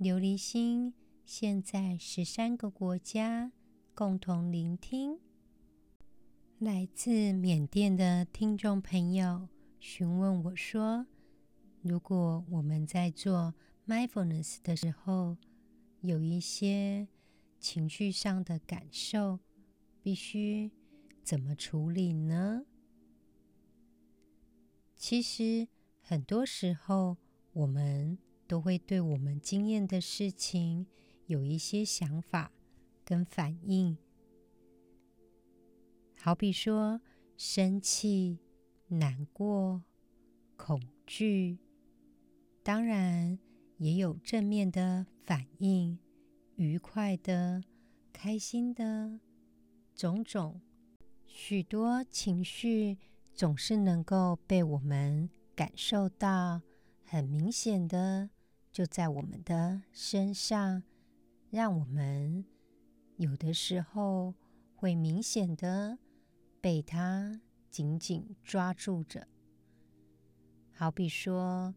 琉璃心现在十三个国家共同聆听。来自缅甸的听众朋友询问我说：“如果我们在做 mindfulness 的时候，有一些情绪上的感受，必须怎么处理呢？”其实很多时候，我们都会对我们经验的事情有一些想法跟反应。好比说，生气、难过、恐惧，当然也有正面的反应，愉快的、开心的，种种，许多情绪总是能够被我们感受到，很明显的就在我们的身上，让我们有的时候会明显的。被它紧紧抓住着，好比说，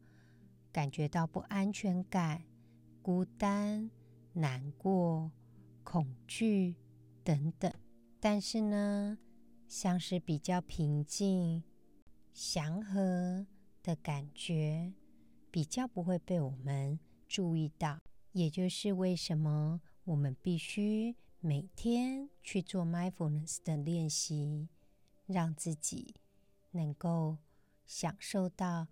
感觉到不安全感、孤单、难过、恐惧等等。但是呢，像是比较平静、祥和的感觉，比较不会被我们注意到。也就是为什么我们必须。每天去做 mindfulness 的练习，让自己能够享受到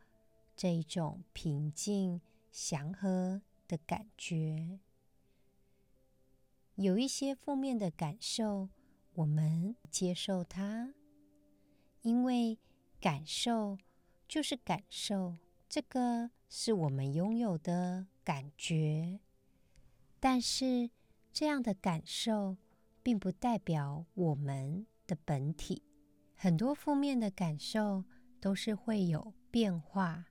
这一种平静、祥和的感觉。有一些负面的感受，我们接受它，因为感受就是感受，这个是我们拥有的感觉，但是。这样的感受并不代表我们的本体。很多负面的感受都是会有变化，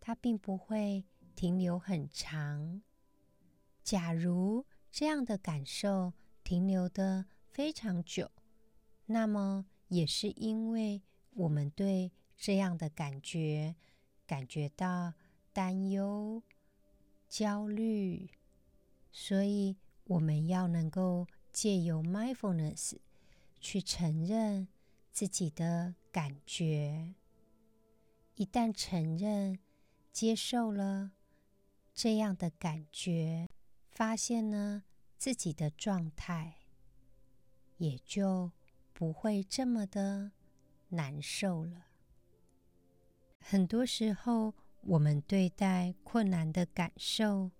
它并不会停留很长。假如这样的感受停留得非常久，那么也是因为我们对这样的感觉感觉到担忧、焦虑。所以我们要能够借由 mindfulness 去承认自己的感觉。一旦承认、接受了这样的感觉，发现呢自己的状态，也就不会这么的难受了。很多时候，我们对待困难的感受。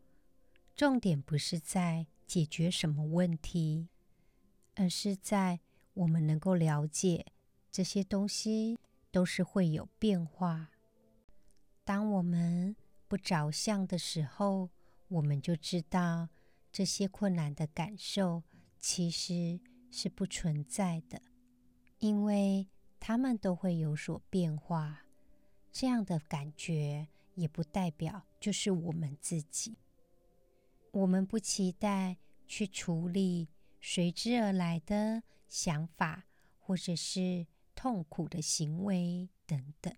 重点不是在解决什么问题，而是在我们能够了解这些东西都是会有变化。当我们不着相的时候，我们就知道这些困难的感受其实是不存在的，因为它们都会有所变化。这样的感觉也不代表就是我们自己。我们不期待去处理随之而来的想法，或者是痛苦的行为等等。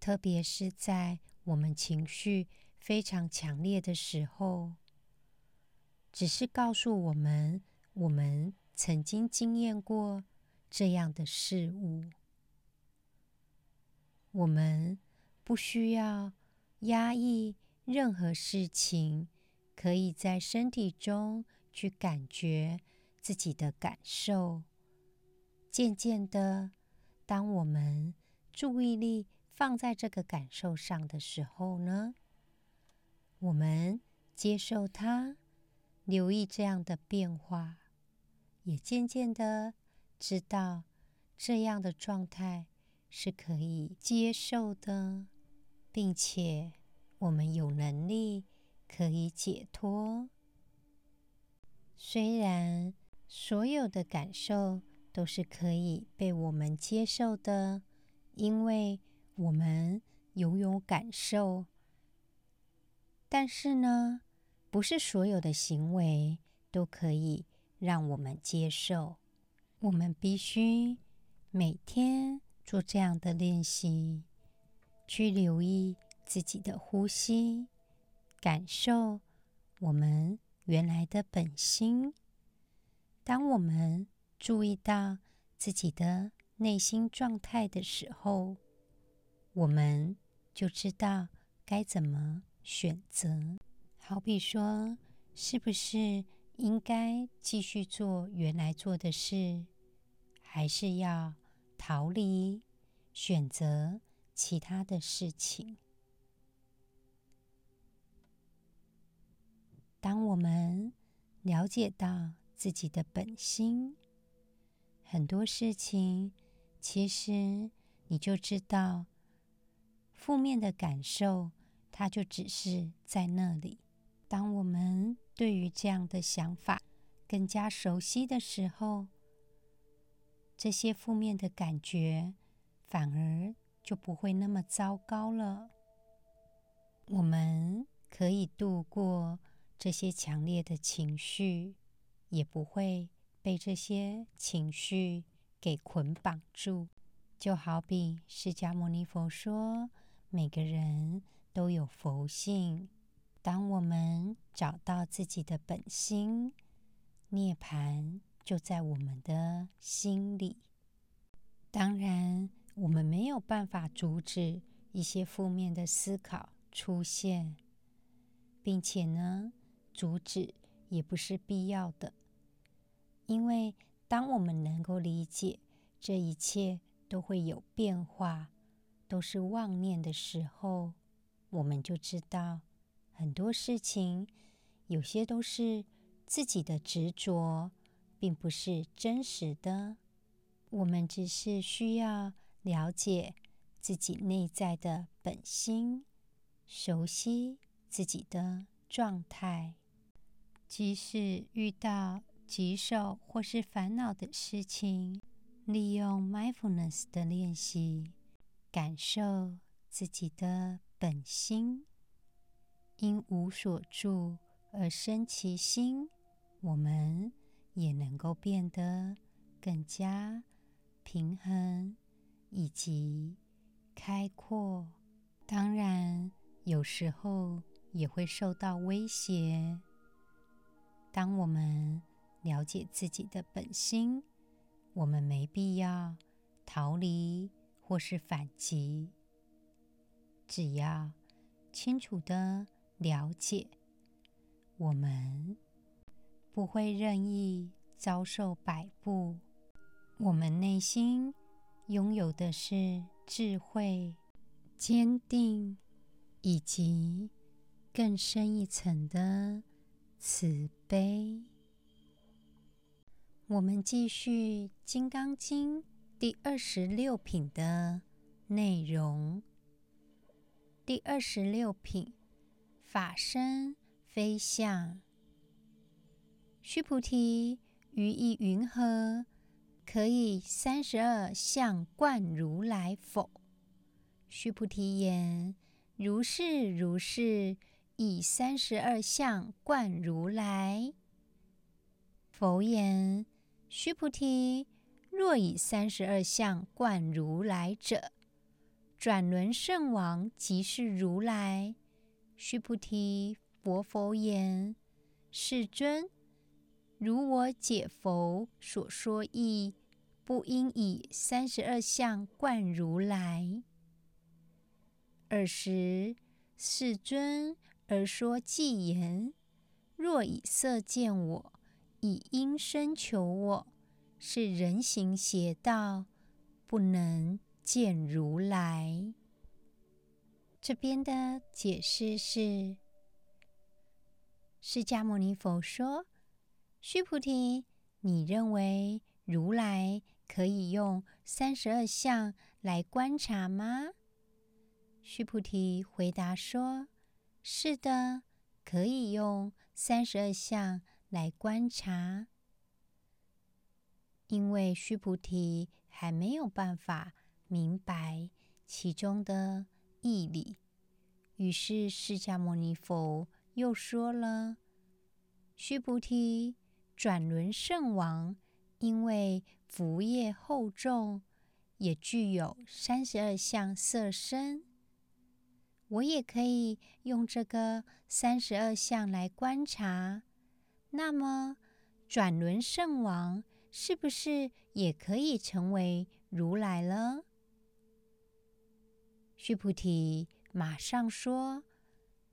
特别是在我们情绪非常强烈的时候，只是告诉我们，我们曾经经验过这样的事物。我们不需要压抑任何事情。可以在身体中去感觉自己的感受。渐渐的，当我们注意力放在这个感受上的时候呢，我们接受它，留意这样的变化，也渐渐的知道这样的状态是可以接受的，并且我们有能力。可以解脱。虽然所有的感受都是可以被我们接受的，因为我们拥有感受，但是呢，不是所有的行为都可以让我们接受。我们必须每天做这样的练习，去留意自己的呼吸，感受我们原来的本心。当我们注意到自己的内心状态的时候，我们就知道该怎么选择。好比说，是不是应该继续做原来做的事？还是要逃离，选择其他的事情。当我们了解到自己的本心，很多事情其实你就知道，负面的感受它就只是在那里。当我们对于这样的想法更加熟悉的时候，这些负面的感觉反而就不会那么糟糕了。我们可以度过这些强烈的情绪，也不会被这些情绪给捆绑住。就好比释迦牟尼佛说，每个人都有佛性。当我们找到自己的本心，涅槃。就在我们的心里。当然，我们没有办法阻止一些负面的思考出现，并且呢，阻止也不是必要的。因为当我们能够理解这一切都会有变化，都是妄念的时候，我们就知道很多事情有些都是自己的执着。并不是真实的，我们只是需要了解自己内在的本心，熟悉自己的状态。即使遇到棘手或是烦恼的事情，利用 mindfulness 的练习，感受自己的本心。因无所住而生其心，我们。都变得更加平衡以及开阔。当然，有时候也会受到威胁。当我们了解自己的本心，我们没必要逃离或是反击。只要清楚地了解，我们。不会任意遭受摆布。我们内心拥有的是智慧、坚定，以及更深一层的慈悲。我们继续《金刚经》第二十六品的内容。第二十六品：法身非相。须菩提，于意云何？可以三十二相观如来否？须菩提言：如是如是，以三十二相观如来。佛言：须菩提，若以三十二相观如来者，转轮圣王即是如来。须菩提，佛否言：世尊。如我解佛所说义，不应以三十二相观如来。尔时世尊而说偈言：若以色见我，以音声求我，是人行邪道，不能见如来。这边的解释是，释迦牟尼佛说。须菩提，你认为如来可以用三十二相来观察吗？须菩提回答说：“是的，可以用三十二相来观察，因为须菩提还没有办法明白其中的义理，于是释迦牟尼佛又说了：“须菩提，转轮圣王因为福业厚重，也具有三十二相色身。”我也可以用这个三十二相来观察，那么转轮圣王是不是也可以成为如来了？须菩提马上说：“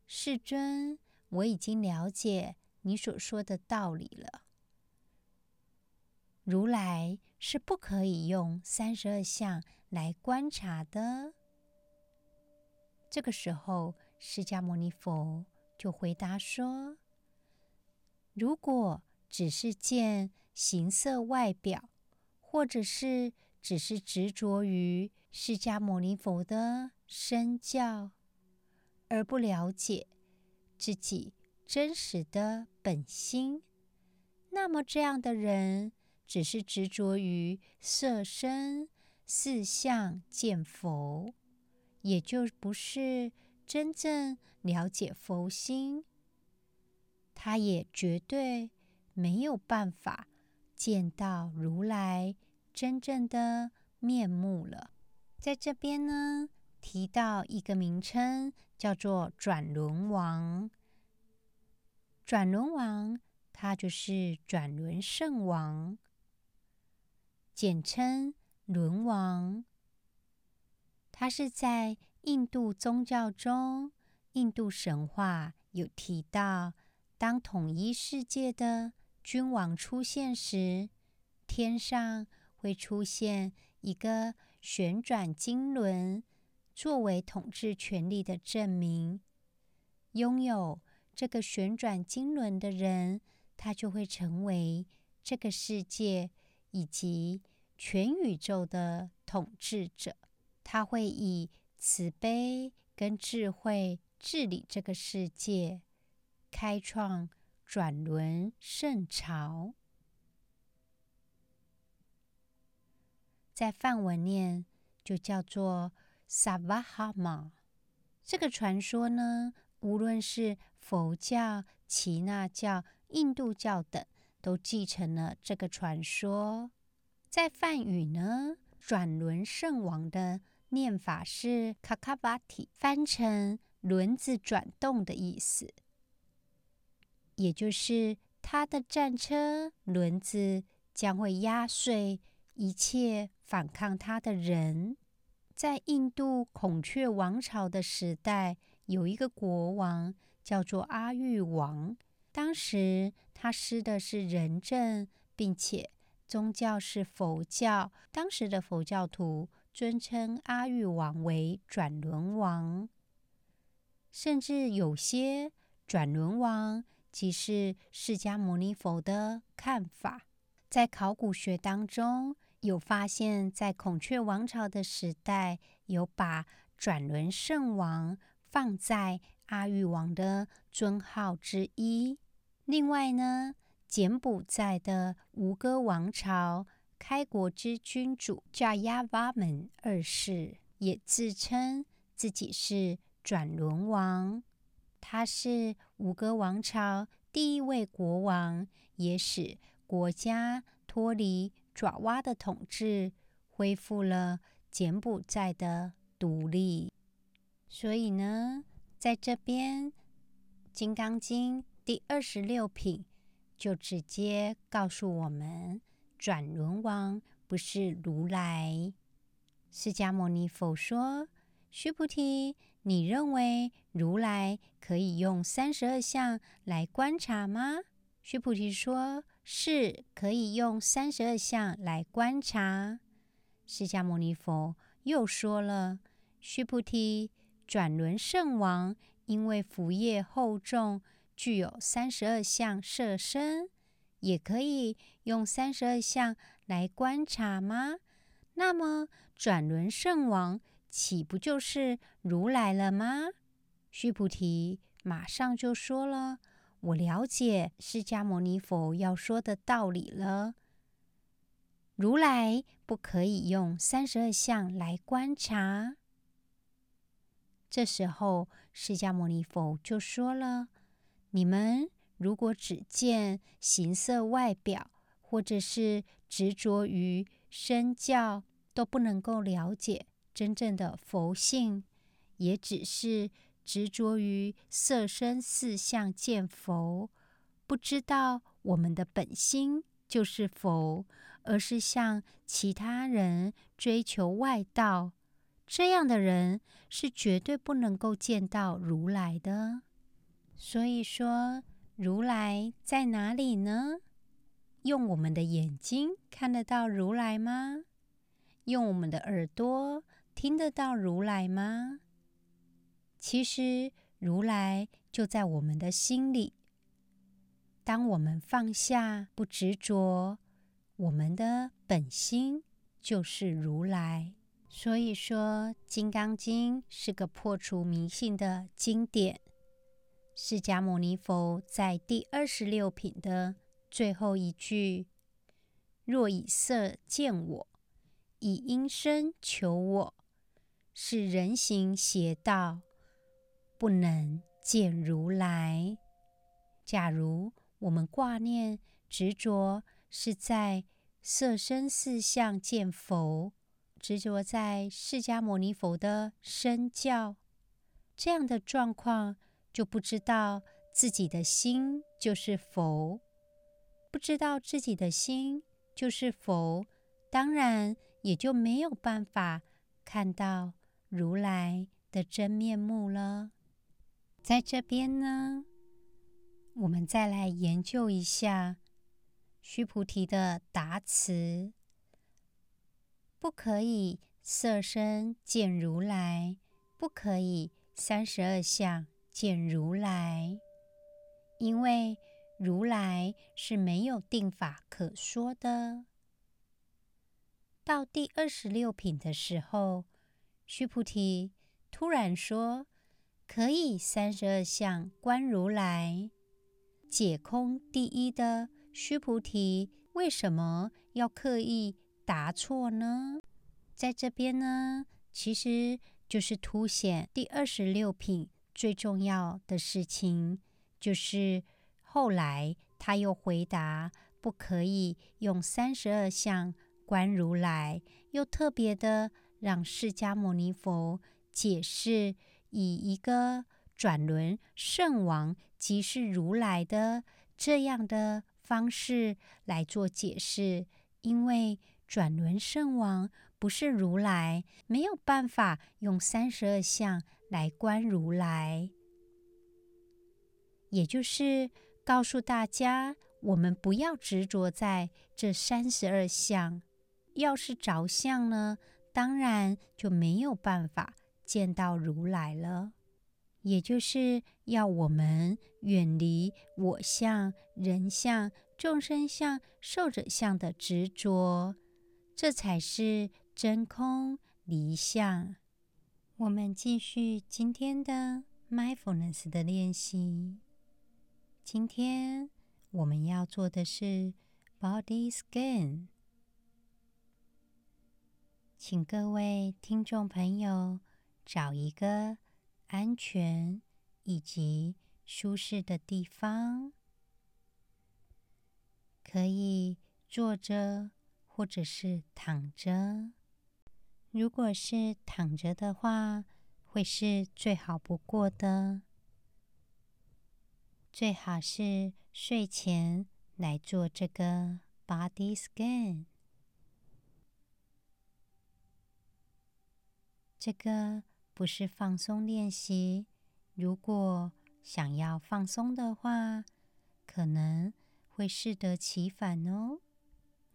世尊，我已经了解你所说的道理了。如来是不可以用三十二相来观察的。”这个时候，释迦牟尼佛就回答说：“如果只是见形色外表，或者是只是执着于释迦牟尼佛的身教，而不了解自己真实的本心，那么这样的人只是执着于色身、四相见佛。”也就不是真正了解佛心，他也绝对没有办法见到如来真正的面目了。在这边呢，提到一个名称，叫做转轮王。转轮王，他就是转轮圣王，简称轮王。他是在印度宗教中，印度神话有提到，当统一世界的君王出现时，天上会出现一个旋转金轮，作为统治权力的证明。拥有这个旋转金轮的人，他就会成为这个世界以及全宇宙的统治者。他会以慈悲跟智慧治理这个世界，开创转轮圣朝。在梵文念就叫做萨瓦哈玛。这个传说呢，无论是佛教、耆那教、印度教等，都继承了这个传说。在梵语呢，转轮圣王的。念法是卡卡巴提，翻成轮子转动的意思，也就是他的战车轮子将会压碎一切反抗他的人。在印度孔雀王朝的时代，有一个国王叫做阿育王，当时他施的是仁政，并且宗教是佛教，当时的佛教徒。尊称阿育王为转轮王，甚至有些转轮王即是释迦牟尼佛的看法。在考古学当中，有发现，在孔雀王朝的时代，有把转轮圣王放在阿育王的尊号之一。另外呢，柬埔寨的吴哥王朝。开国之君主加亚瓦门二世也自称自己是转轮王，他是吴哥王朝第一位国王，也使国家脱离爪哇的统治，恢复了柬埔寨的独立。所以呢，在这边《金刚经》第二十六品就直接告诉我们。转轮王不是如来。释迦牟尼佛说：“须菩提，你认为如来可以用三十二相来观察吗？”须菩提说：“是可以用三十二相来观察。”释迦牟尼佛又说了：“须菩提，转轮圣王因为福业厚重，具有三十二相色身。”也可以用三十二相来观察吗？那么转轮圣王岂不就是如来了吗？须菩提，马上就说了：“我了解释迦牟尼佛要说的道理了。如来不可以用三十二相来观察。”这时候，释迦牟尼佛就说了：“你们如果只见形色外表，或者是执着于身教，都不能够了解真正的佛性，也只是执着于色身四相见佛，不知道我们的本心就是佛，而是向其他人追求外道。”这样的人是绝对不能够见到如来的。所以说，如来在哪里呢？用我们的眼睛看得到如来吗？用我们的耳朵听得到如来吗？其实，如来就在我们的心里。当我们放下不执着，我们的本心就是如来。所以说，《金刚经》是个破除迷信的经典。释迦牟尼佛在第二十六品的最后一句：“若以色见我，以音声求我，是人行邪道，不能见如来。”假如我们挂念执着是在色身四相见佛。执着在释迦牟尼佛的身教，这样的状况，就不知道自己的心就是佛，不知道自己的心就是佛，当然也就没有办法看到如来的真面目了。在这边呢，我们再来研究一下须菩提的答词。不可以色身见如来，不可以三十二相见如来，因为如来是没有定法可说的。到第二十六品的时候，须菩提突然说：“可以三十二相观如来。”解空第一的须菩提为什么要刻意答错呢？在这边呢，其实就是凸显第二十六品最重要的事情，就是后来他又回答不可以用三十二相观如来，又特别的让释迦牟尼佛解释，以一个转轮圣王即是如来的这样的方式来做解释，因为。转轮圣王不是如来，没有办法用三十二相来观如来。也就是告诉大家，我们不要执着在这三十二相。要是着相呢，当然就没有办法见到如来了。也就是要我们远离我相、人相、众生相、寿者相的执着。这才是真空离相。我们继续今天的 mindfulness 的练习。今天我们要做的是 body scan。请各位听众朋友找一个安全以及舒适的地方，可以坐着。或者是躺着，如果是躺着的话，会是最好不过的。最好是睡前来做这个 body scan。这个不是放松练习，如果想要放松的话，可能会适得其反哦。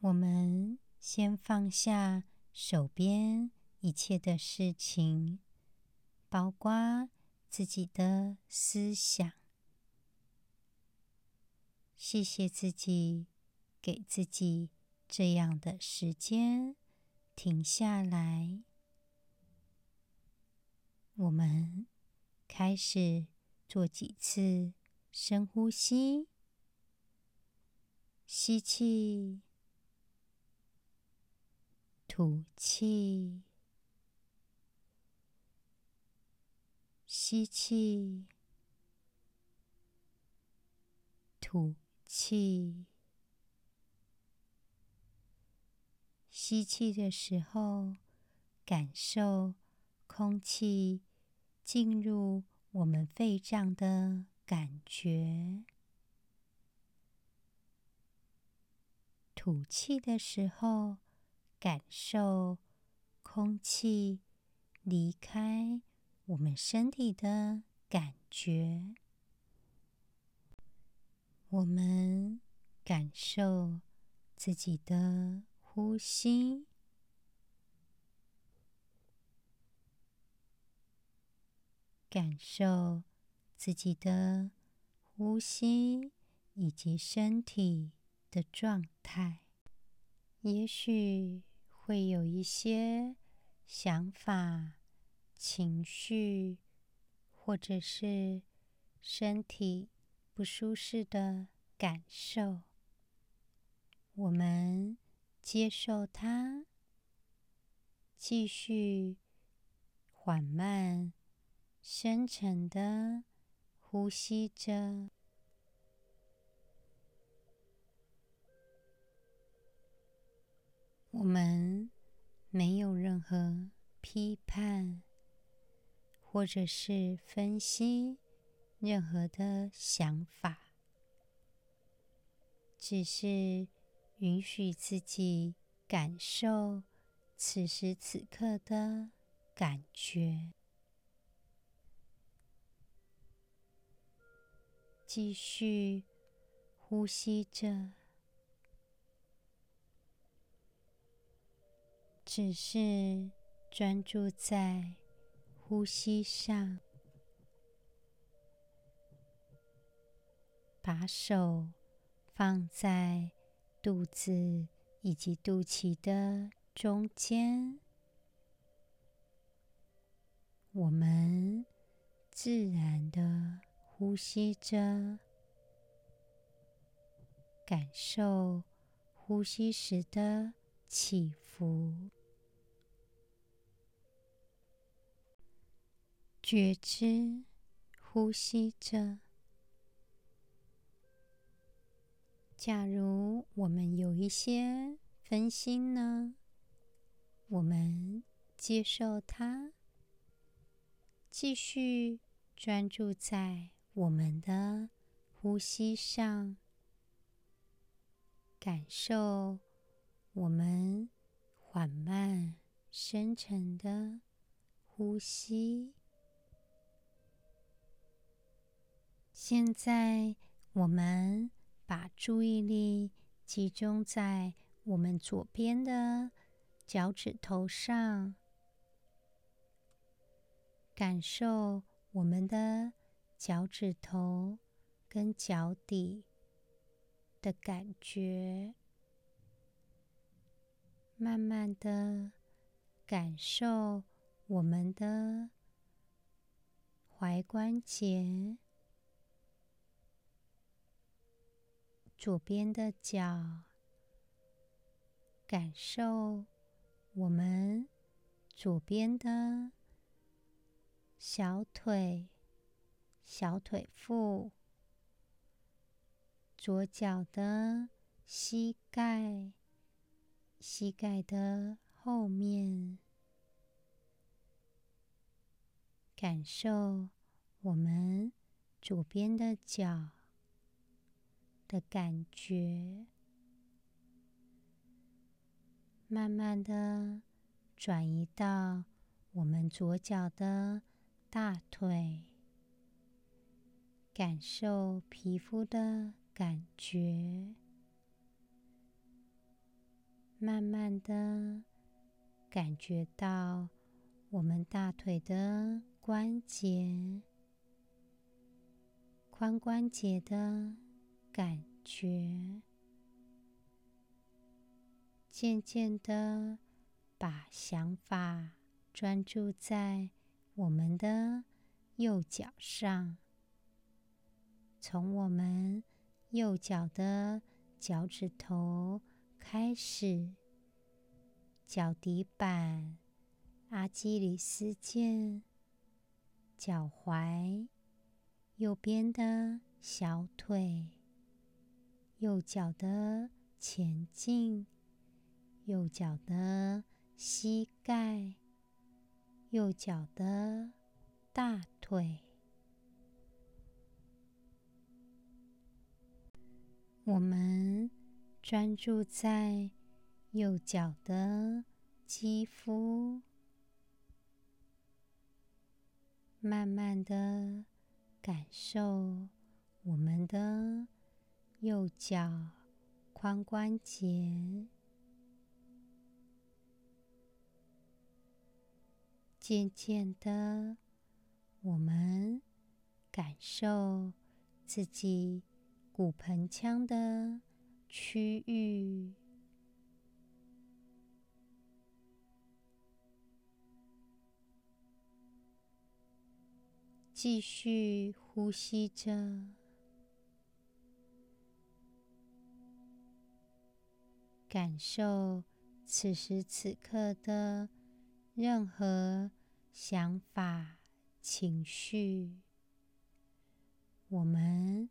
我们先放下手边一切的事情，包括自己的思想。谢谢自己，给自己这样的时间，停下来。我们开始做几次深呼吸，吸气，吐气，吸气，吐气。吸气的时候，感受空气进入我们肺脏的感觉；吐气的时候，感受空气离开我们身体的感觉。我们感受自己的呼吸。感受自己的呼吸以及身体的状态，也许会有一些想法、情绪，或者是身体不舒适的感受。我们接受它，继续缓慢。深沉的呼吸着，我们没有任何批判，或者是分析任何的想法，只是允许自己感受此时此刻的感觉。继续呼吸着，只是专注在呼吸上，把手放在肚子以及肚脐的中间，我们自然的。呼吸着，感受呼吸时的起伏，觉知呼吸着。假如我们有一些分心呢？我们接受它，继续专注在。我们的呼吸上，感受我们缓慢、深沉的呼吸。现在，我们把注意力集中在我们左边的脚趾头上，感受我们的。脚趾头跟脚底的感觉，慢慢的感受我们的踝关节，左边的脚，感受我们左边的小腿。小腿腹，左脚的膝盖，膝盖的后面，感受我们左边的脚的感觉，慢慢的转移到我们左脚的大腿。感受皮肤的感觉，慢慢的感觉到我们大腿的关节、髋关节的感觉，渐渐的把想法专注在我们的右脚上。从我们右脚的脚趾头开始，脚底板、阿基里斯腱、脚踝、右边的小腿、右脚的前进、右脚的膝盖、右脚的大腿。我们专注在右脚的肌肤，慢慢的感受我们的右脚髋关节，渐渐的，我们感受自己。骨盆腔的区域，继续呼吸着，感受此时此刻的任何想法、情绪。我们。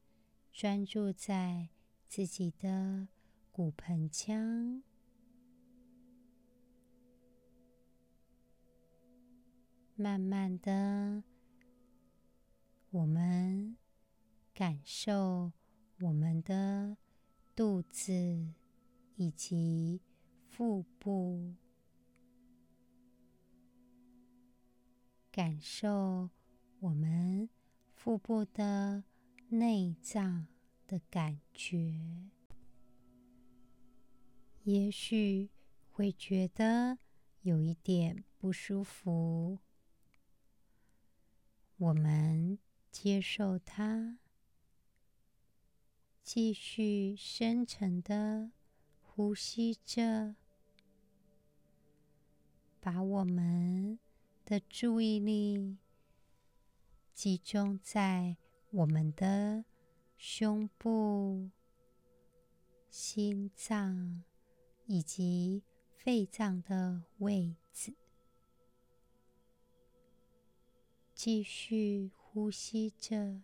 专注在自己的骨盆腔，慢慢的，我们感受我们的肚子以及腹部，感受我们腹部的。内脏的感觉，也许会觉得有一点不舒服。我们接受它，继续深沉的呼吸着，把我们的注意力集中在。我们的胸部、心脏以及肺脏的位置，继续呼吸着。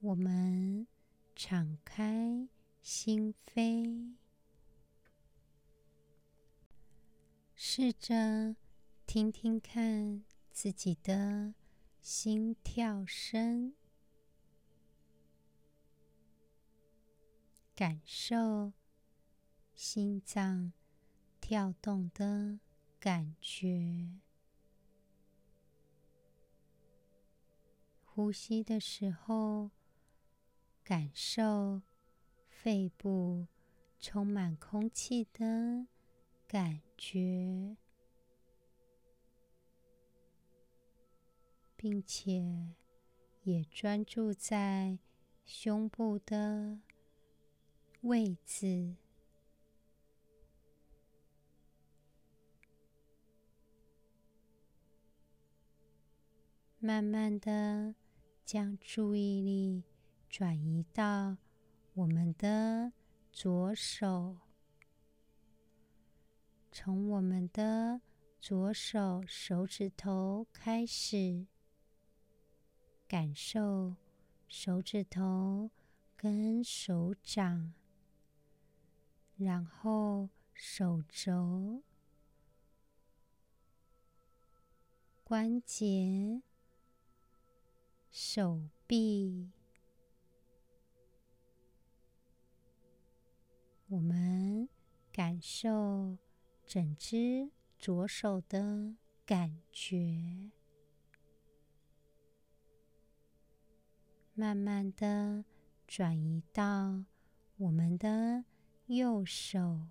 我们敞开心扉，试着听听看自己的。心跳声，感受心脏跳动的感觉。呼吸的时候，感受肺部充满空气的感觉。并且也专注在胸部的位置，慢慢的将注意力转移到我们的左手，从我们的左手手指头开始。感受手指头跟手掌，然后手肘、关节、手臂。我们感受整只左手的感觉。慢慢的转移到我们的右手，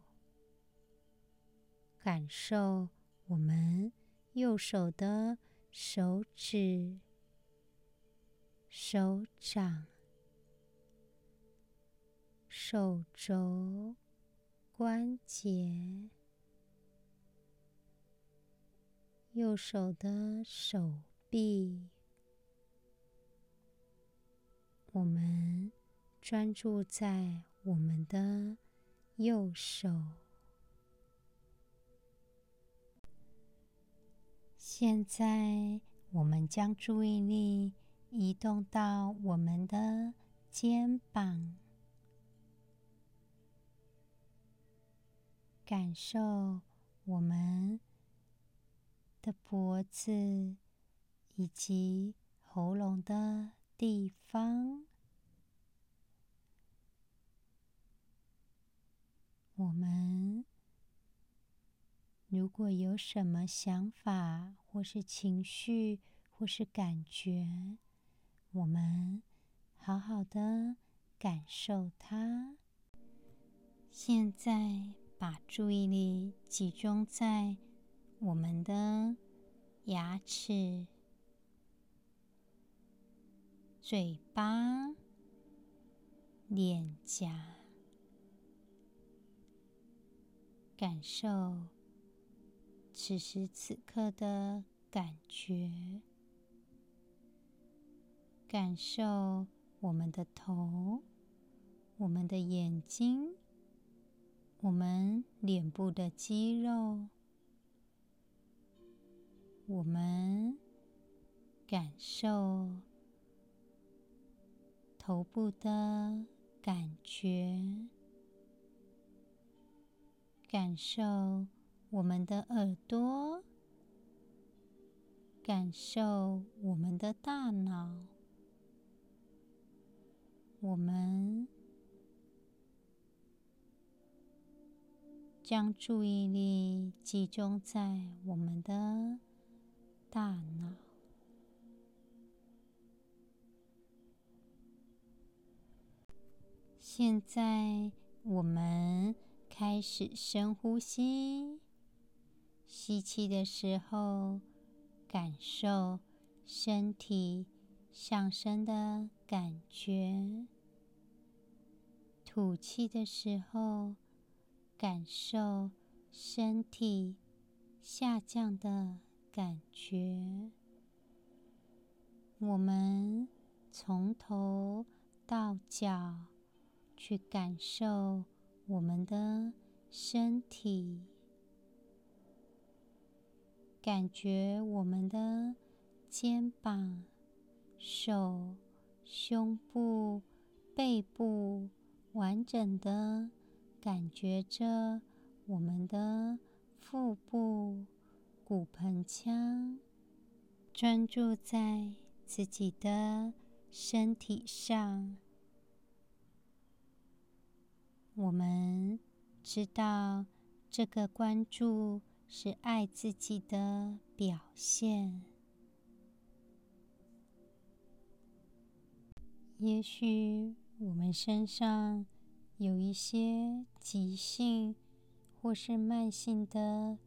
感受我们右手的手指、手掌、手肘、关节，右手的手臂。我们专注在我们的右手。现在，我们将注意力移动到我们的肩膀，感受我们的脖子以及喉咙的地方。我们如果有什么想法，或是情绪，或是感觉，我们好好的感受它。现在把注意力集中在我们的牙齿、嘴巴、脸颊，感受。此时此刻的感觉，感受我们的头、我们的眼睛、我们脸部的肌肉，我们感受头部的感觉，感受。我们的耳朵，感受我们的大脑，我们将注意力集中在我们的大脑。现在，我们开始深呼吸。吸气的时候，感受身体上升的感觉；吐气的时候，感受身体下降的感觉。我们从头到脚去感受我们的身体。感觉我们的肩膀、手、胸部、背部完整的感觉着我们的腹部、骨盆腔，专注在自己的身体上。我们知道这个关注。是爱自己的表现。也许我们身上有一些急性或是慢性的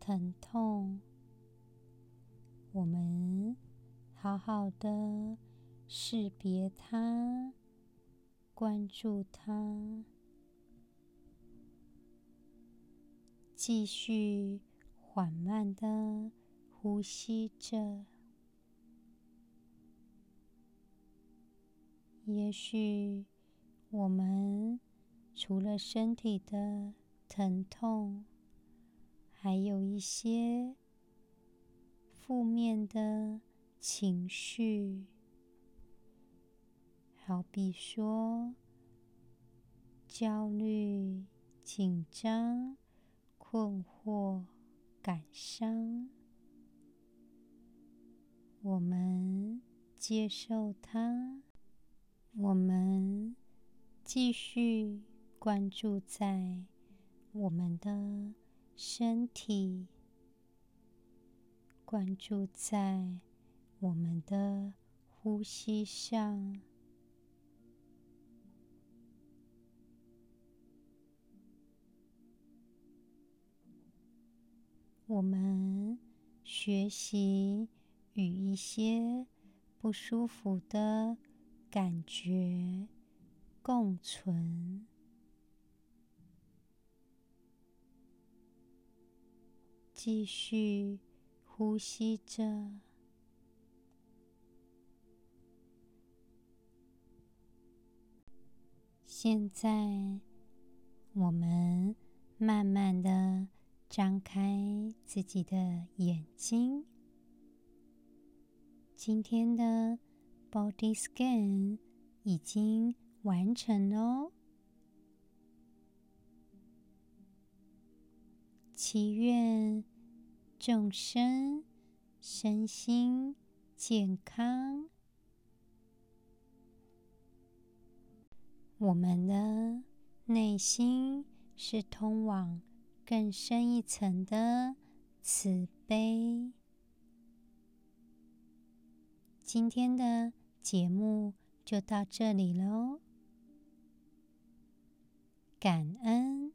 疼痛，我们好好的识别它，关注它。继续缓慢的呼吸着。也许我们除了身体的疼痛，还有一些负面的情绪，好比说焦虑、紧张。困惑、感伤，我们接受它。我们继续关注在我们的身体，关注在我们的呼吸上。我们学习与一些不舒服的感觉共存，继续呼吸着，现在，我们慢慢的张开自己的眼睛。今天的 Body Scan 已经完成哦。祈愿众生身心健康。我们的内心是通往更深一层的慈悲。今天的节目就到这里喽，感恩。